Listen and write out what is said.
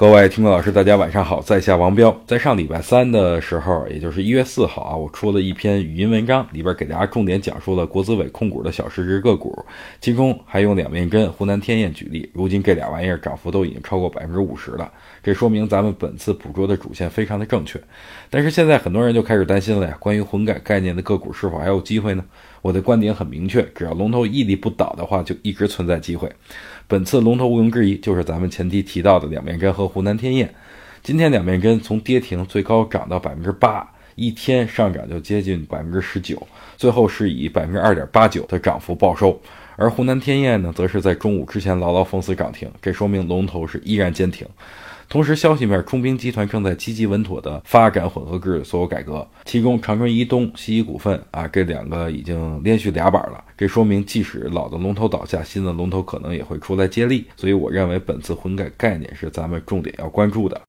各位听众老师，大家晚上好，在下王彪。在上礼拜三的时候，也就是一月四号啊，我出了一篇语音文章，里边给大家重点讲述了国资委控股的小市值个股，其中还用两面针、湖南天燕举例。如今这俩玩意儿涨幅都已经超过百分之五十了，这说明咱们本次捕捉的主线非常的正确。但是现在很多人就开始担心了呀，关于混改概念的个股是否还有机会呢？我的观点很明确，只要龙头屹立不倒的话，就一直存在机会。本次龙头毋庸置疑就是咱们前期提到的两面针和湖南天业。今天两面针从跌停最高涨到百分之八，一天上涨就接近百分之十九，最后是以百分之二点八九的涨幅报收。而湖南天业呢，则是在中午之前牢牢封死涨停，这说明龙头是依然坚挺。同时，消息面，中兵集团正在积极稳妥地发展混合制所有改革，其中长春一东、西医股份啊，这两个已经连续俩板了。这说明，即使老的龙头倒下，新的龙头可能也会出来接力。所以，我认为本次混改概念是咱们重点要关注的。